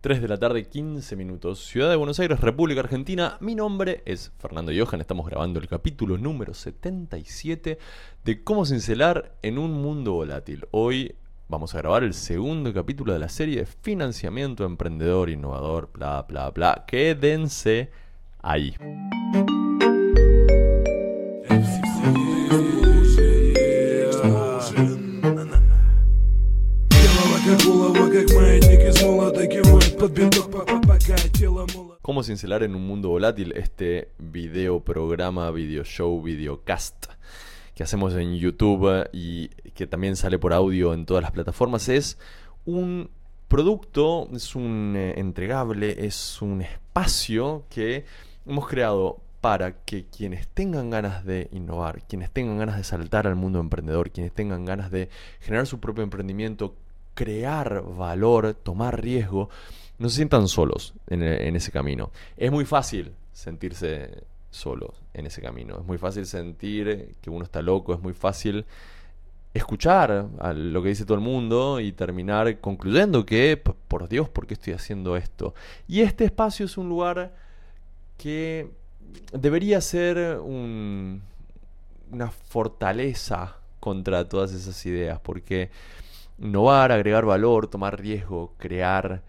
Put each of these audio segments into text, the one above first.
3 de la tarde, 15 minutos, Ciudad de Buenos Aires, República Argentina. Mi nombre es Fernando Johan, estamos grabando el capítulo número 77 de Cómo cincelar en un mundo volátil. Hoy vamos a grabar el segundo capítulo de la serie de financiamiento emprendedor, innovador, bla, bla, bla. Quédense ahí. ¿Cómo cincelar en un mundo volátil? Este video programa, video show, videocast que hacemos en YouTube y que también sale por audio en todas las plataformas es un producto, es un eh, entregable, es un espacio que hemos creado para que quienes tengan ganas de innovar, quienes tengan ganas de saltar al mundo emprendedor, quienes tengan ganas de generar su propio emprendimiento, crear valor, tomar riesgo, no se sientan solos en, ese camino. Es muy fácil sentirse solos en ese camino. Es muy fácil sentir que uno está loco, es muy fácil escuchar a lo que dice todo el mundo y terminar concluyendo que, por Dios, ¿por qué estoy haciendo esto? Y este espacio es un lugar que debería ser una fortaleza contra todas esas ideas, porque innovar, agregar valor, tomar riesgo, crear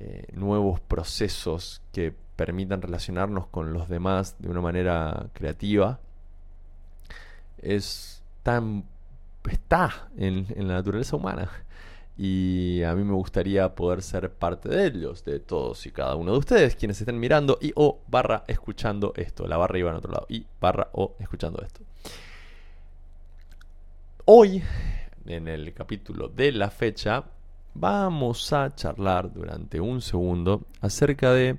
eh, nuevos procesos que permitan relacionarnos con los demás de una manera creativa, es tan, está en, en la naturaleza humana. Y a mí me gustaría poder ser parte de ellos, de todos y cada uno de ustedes, quienes estén mirando y o barra escuchando esto. La barra iba en otro lado. Y barra o escuchando esto. Hoy en el capítulo de la fecha, vamos a charlar durante un segundo acerca de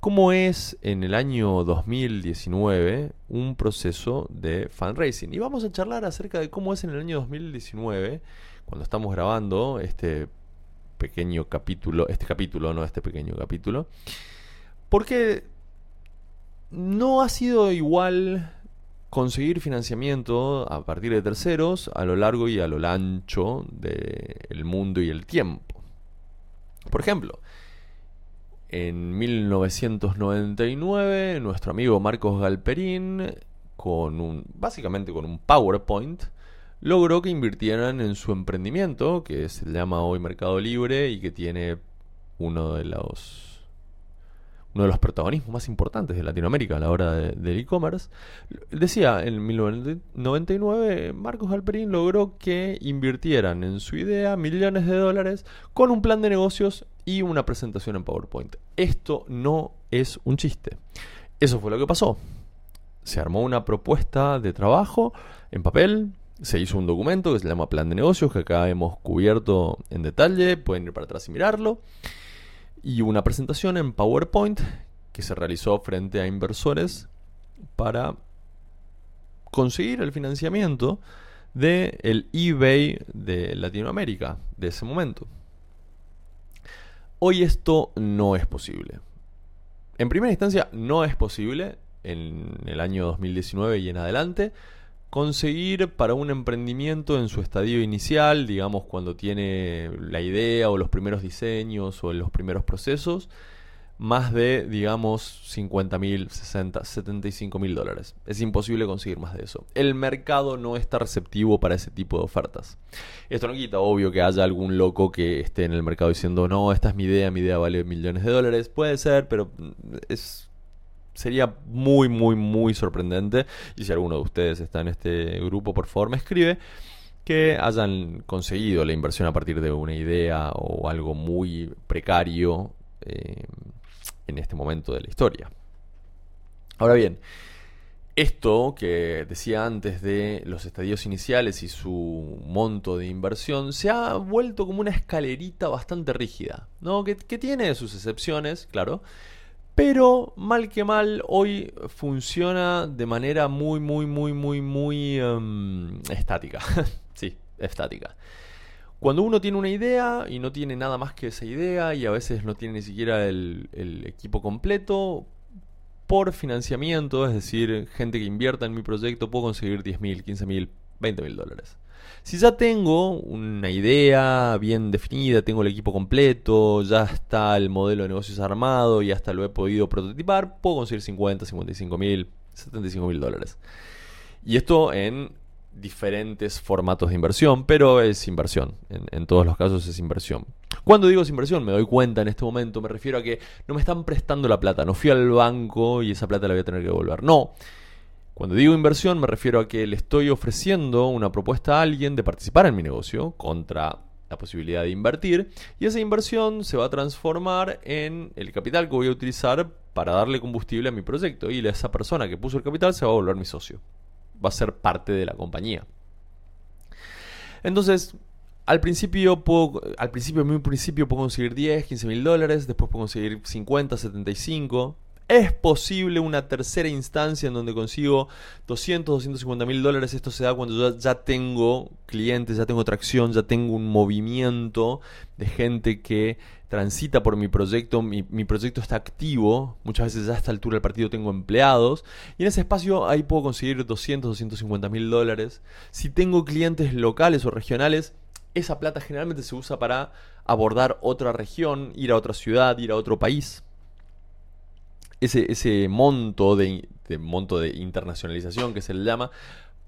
cómo es en el año 2019 un proceso de fundraising. Y vamos a charlar acerca de cómo es en el año 2019, cuando estamos grabando este pequeño capítulo, este capítulo, no este pequeño capítulo, porque no ha sido igual conseguir financiamiento a partir de terceros a lo largo y a lo ancho del mundo y el tiempo. Por ejemplo, en 1999 nuestro amigo Marcos Galperín, con un, básicamente con un PowerPoint, logró que invirtieran en su emprendimiento, que se llama hoy Mercado Libre y que tiene uno de los uno de los protagonismos más importantes de Latinoamérica a la hora del e-commerce, decía en 1999 Marcos Alperín logró que invirtieran en su idea millones de dólares con un plan de negocios y una presentación en PowerPoint. Esto no es un chiste. Eso fue lo que pasó. Se armó una propuesta de trabajo en papel, se hizo un documento que se llama Plan de Negocios, que acá hemos cubierto en detalle, pueden ir para atrás y mirarlo y una presentación en PowerPoint que se realizó frente a inversores para conseguir el financiamiento del el eBay de Latinoamérica de ese momento. Hoy esto no es posible. En primera instancia no es posible en el año 2019 y en adelante conseguir para un emprendimiento en su estadio inicial, digamos cuando tiene la idea o los primeros diseños o los primeros procesos, más de, digamos, 50 mil, 60, 75 mil dólares. Es imposible conseguir más de eso. El mercado no está receptivo para ese tipo de ofertas. Esto no quita, obvio, que haya algún loco que esté en el mercado diciendo, no, esta es mi idea, mi idea vale millones de dólares. Puede ser, pero es sería muy, muy, muy sorprendente. Y si alguno de ustedes está en este grupo, por favor me escribe que hayan conseguido la inversión a partir de una idea o algo muy precario eh, en este momento de la historia. Ahora bien, esto que decía antes de los estadios iniciales y su monto de inversión se ha vuelto como una escalerita bastante rígida, ¿no? que, que tiene sus excepciones, claro, pero mal que mal, hoy funciona de manera muy, muy, muy, muy, muy em, estática. sí, estática. Cuando uno tiene una idea y no tiene nada más que esa idea y a veces no tiene ni siquiera el, el equipo completo, por financiamiento, es decir, gente que invierta en mi proyecto, puedo conseguir 10 mil, 15 mil, 20 mil dólares. Si ya tengo una idea bien definida, tengo el equipo completo, ya está el modelo de negocios armado y hasta lo he podido prototipar, puedo conseguir 50, 55 mil, 75 mil dólares. Y esto en diferentes formatos de inversión, pero es inversión. En, todos los casos es inversión. Cuando digo es inversión, me doy cuenta en este momento, me refiero a que no me están prestando la plata. No fui al banco y esa plata la voy a tener que devolver. No. Cuando digo inversión, me refiero a que le estoy ofreciendo una propuesta a alguien de participar en mi negocio contra la posibilidad de invertir y esa inversión se va a transformar en el capital que voy a utilizar para darle combustible a mi proyecto y esa persona que puso el capital se va a volver mi socio va a ser parte de la compañía. Entonces, al principio, puedo, al principio, principio puedo conseguir 10, 15 mil dólares, después puedo conseguir 50, 75. Es posible una tercera instancia en donde consigo 200, 250 mil dólares. Esto se da cuando yo ya tengo clientes, ya tengo tracción, ya tengo un movimiento de gente que transita por mi proyecto, mi, proyecto está activo, muchas veces ya a esta altura del partido tengo empleados, y en ese espacio ahí puedo conseguir 200, 250 mil dólares. Si tengo clientes locales o regionales, esa plata generalmente se usa para abordar otra región, ir a otra ciudad, ir a otro país. Ese, ese monto, de, monto de internacionalización que se le llama,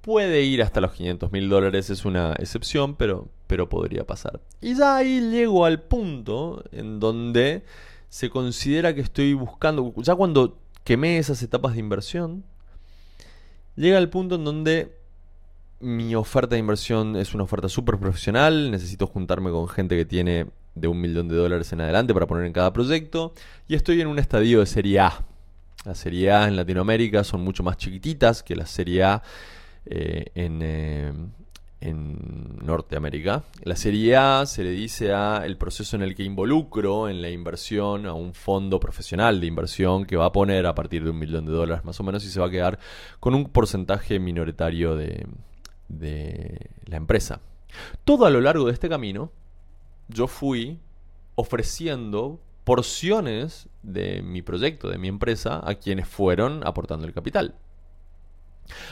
Puede ir hasta los 500 mil dólares, es una excepción, pero, pero podría pasar. Y ya ahí llego al punto en donde se considera que estoy buscando, ya cuando quemé esas etapas de inversión, llega al punto en donde mi oferta de inversión es una oferta súper profesional, necesito juntarme con gente que tiene de un millón de dólares en adelante para poner en cada proyecto, y estoy en un estadio de serie A. La serie A en Latinoamérica son mucho más chiquititas que la serie A eh, en, eh, en, Norteamérica. La Serie A se le dice a el proceso en el que involucro en la inversión a un fondo profesional de inversión que va a poner a partir de un millón de dólares más o menos y se va a quedar con un porcentaje minoritario de la empresa. Todo a lo largo de este camino yo fui ofreciendo porciones de mi proyecto, de mi empresa, a quienes fueron aportando el capital.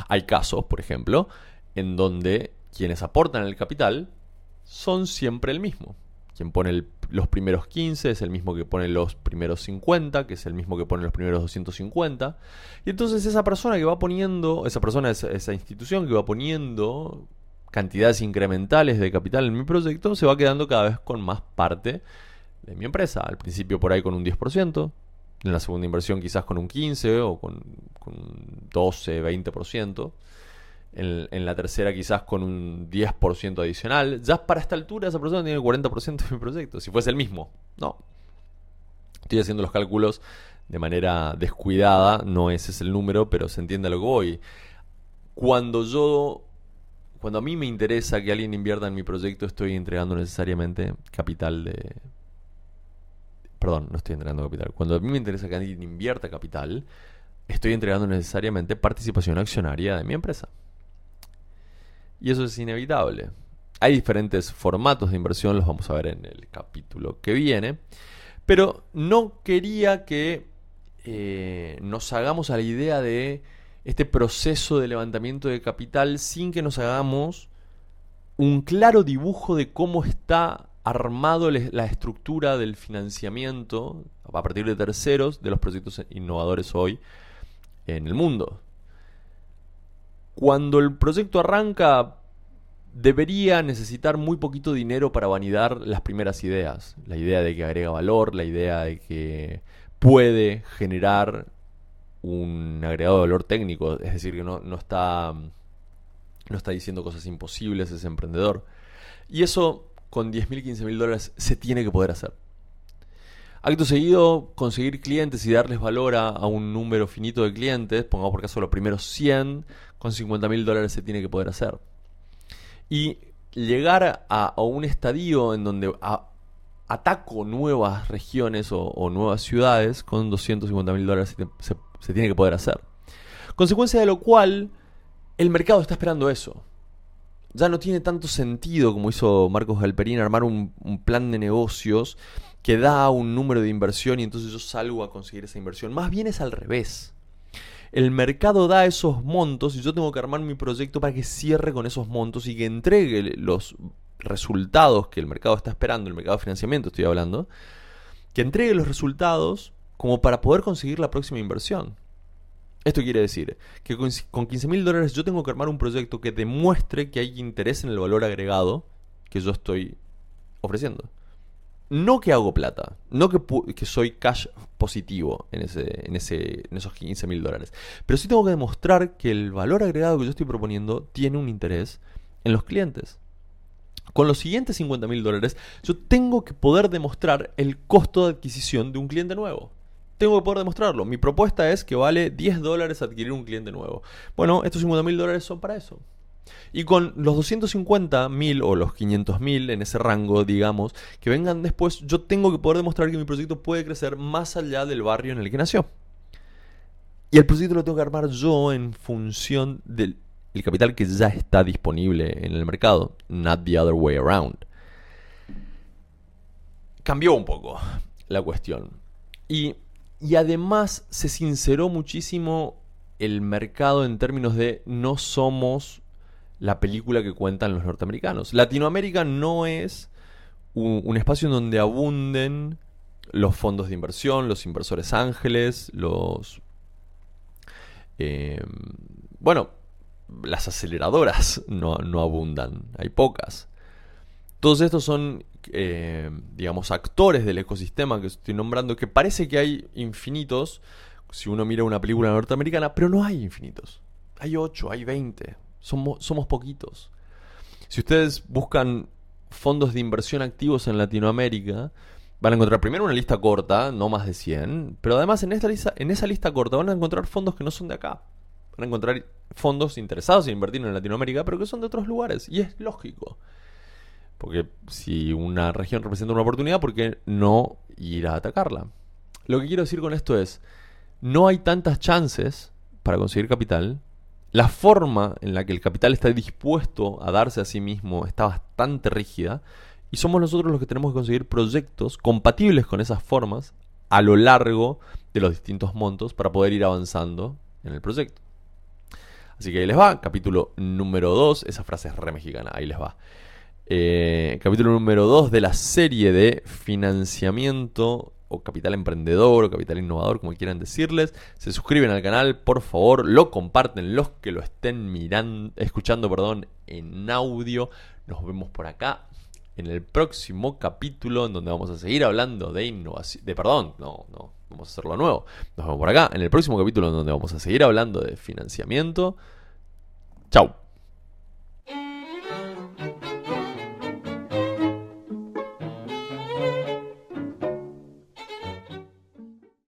Hay casos, por ejemplo, en donde quienes aportan el capital son siempre el mismo. Quien pone los primeros 15 es el mismo que pone los primeros 50, que es el mismo que pone los primeros 250. Y entonces esa persona que va poniendo, esa persona, esa, esa institución que va poniendo cantidades incrementales de capital en mi proyecto, se va quedando cada vez con más parte de mi empresa. Al principio por ahí con un 10%, en la segunda inversión quizás con un 15 o con, un 12, 20%. En, en la tercera quizás con un 10% adicional. Ya para esta altura esa persona tiene el 40% de mi proyecto. Si fuese el mismo. No. Estoy haciendo los cálculos de manera descuidada. No ese es el número, pero se entiende a lo que voy. Cuando yo... Cuando a mí me interesa que alguien invierta en mi proyecto, estoy entregando necesariamente capital de, Perdón, no estoy entregando capital. Cuando a mí me interesa que alguien invierta capital, estoy entregando necesariamente participación accionaria de mi empresa. Y eso es inevitable. Hay diferentes formatos de inversión, los vamos a ver en el capítulo que viene. Pero no quería que eh, nos hagamos a la idea de este proceso de levantamiento de capital sin que nos hagamos un claro dibujo de cómo está armado la estructura del financiamiento a partir de terceros de los proyectos innovadores hoy en el mundo. Cuando el proyecto arranca, debería necesitar muy poquito dinero para validar las primeras ideas. La idea de que agrega valor, la idea de que puede generar un agregado de valor técnico, es decir, que no, no está, no está diciendo cosas imposibles ese emprendedor. Y eso con 10.000, 15.000 dólares se tiene que poder hacer. Acto seguido, conseguir clientes y darles valor a, un número finito de clientes, pongamos por caso los primeros 100, con 50.000 dólares se tiene que poder hacer. Y llegar a, un estadio en donde ataco nuevas regiones o, nuevas ciudades con 250.000 dólares se, se tiene que poder hacer. Consecuencia de lo cual, el mercado está esperando eso ya no tiene tanto sentido como hizo Marcos Galperín armar un, plan de negocios que da un número de inversión y entonces yo salgo a conseguir esa inversión. Más bien es al revés. el mercado da esos montos y yo tengo que armar mi proyecto para que cierre con esos montos y que entregue los resultados que el mercado está esperando, el mercado de financiamiento estoy hablando, que entregue los resultados como para poder conseguir la próxima inversión. Esto quiere decir que con 15 mil dólares yo tengo que armar un proyecto que demuestre que hay interés en el valor agregado que yo estoy ofreciendo. No que hago plata, no que, que soy cash positivo en, ese, en, ese, en esos 15 mil dólares, pero sí tengo que demostrar que el valor agregado que yo estoy proponiendo tiene un interés en los clientes. Con los siguientes 50 mil dólares, yo tengo que poder demostrar el costo de adquisición de un cliente nuevo. Tengo que poder demostrarlo. Mi propuesta es que vale 10 dólares adquirir un cliente nuevo. Bueno, estos 50 mil dólares son para eso. Y con los 250 mil o los 500 mil en ese rango, digamos, que vengan después, yo tengo que poder demostrar que mi proyecto puede crecer más allá del barrio en el que nació. Y el proyecto lo tengo que armar yo en función del capital que ya está disponible en el mercado, not the other way around. Cambió un poco la cuestión. Y, y además se sinceró muchísimo el mercado en términos de no somos la película que cuentan los norteamericanos. Latinoamérica no es un, espacio en donde abunden los fondos de inversión, los inversores ángeles, los... Eh, bueno, las aceleradoras no, abundan, hay pocas. Todos estos son, eh, digamos, actores del ecosistema que estoy nombrando, que parece que hay infinitos si uno mira una película norteamericana, pero no hay infinitos. Hay 8, hay 20, somos, somos poquitos. Si ustedes buscan fondos de inversión activos en Latinoamérica, van a encontrar primero una lista corta, no más de 100, pero además en, esta lista, en esa lista corta van a encontrar fondos que no son de acá. Van a encontrar fondos interesados en invertir en Latinoamérica, pero que son de otros lugares. Y es lógico. Porque si una región representa una oportunidad, ¿por qué no ir a atacarla? Lo que quiero decir con esto es, no hay tantas chances para conseguir capital la forma en la que el capital está dispuesto a darse a sí mismo está bastante rígida y somos nosotros los que tenemos que conseguir proyectos compatibles con esas formas a lo largo de los distintos montos para poder ir avanzando en el proyecto. Así que ahí les va, capítulo número 2, esa frase es re mexicana, ahí les va. Eh, capítulo número 2 de la serie de financiamiento o capital emprendedor o capital innovador, como quieran decirles. Se suscriben al canal, por favor, lo comparten los que lo estén mirando, escuchando, perdón, en audio. Nos vemos por acá en el próximo capítulo en donde vamos a seguir hablando de innovación, de perdón, no, no, vamos a hacerlo nuevo. Nos vemos por acá en el próximo capítulo en donde vamos a seguir hablando de financiamiento. Chao.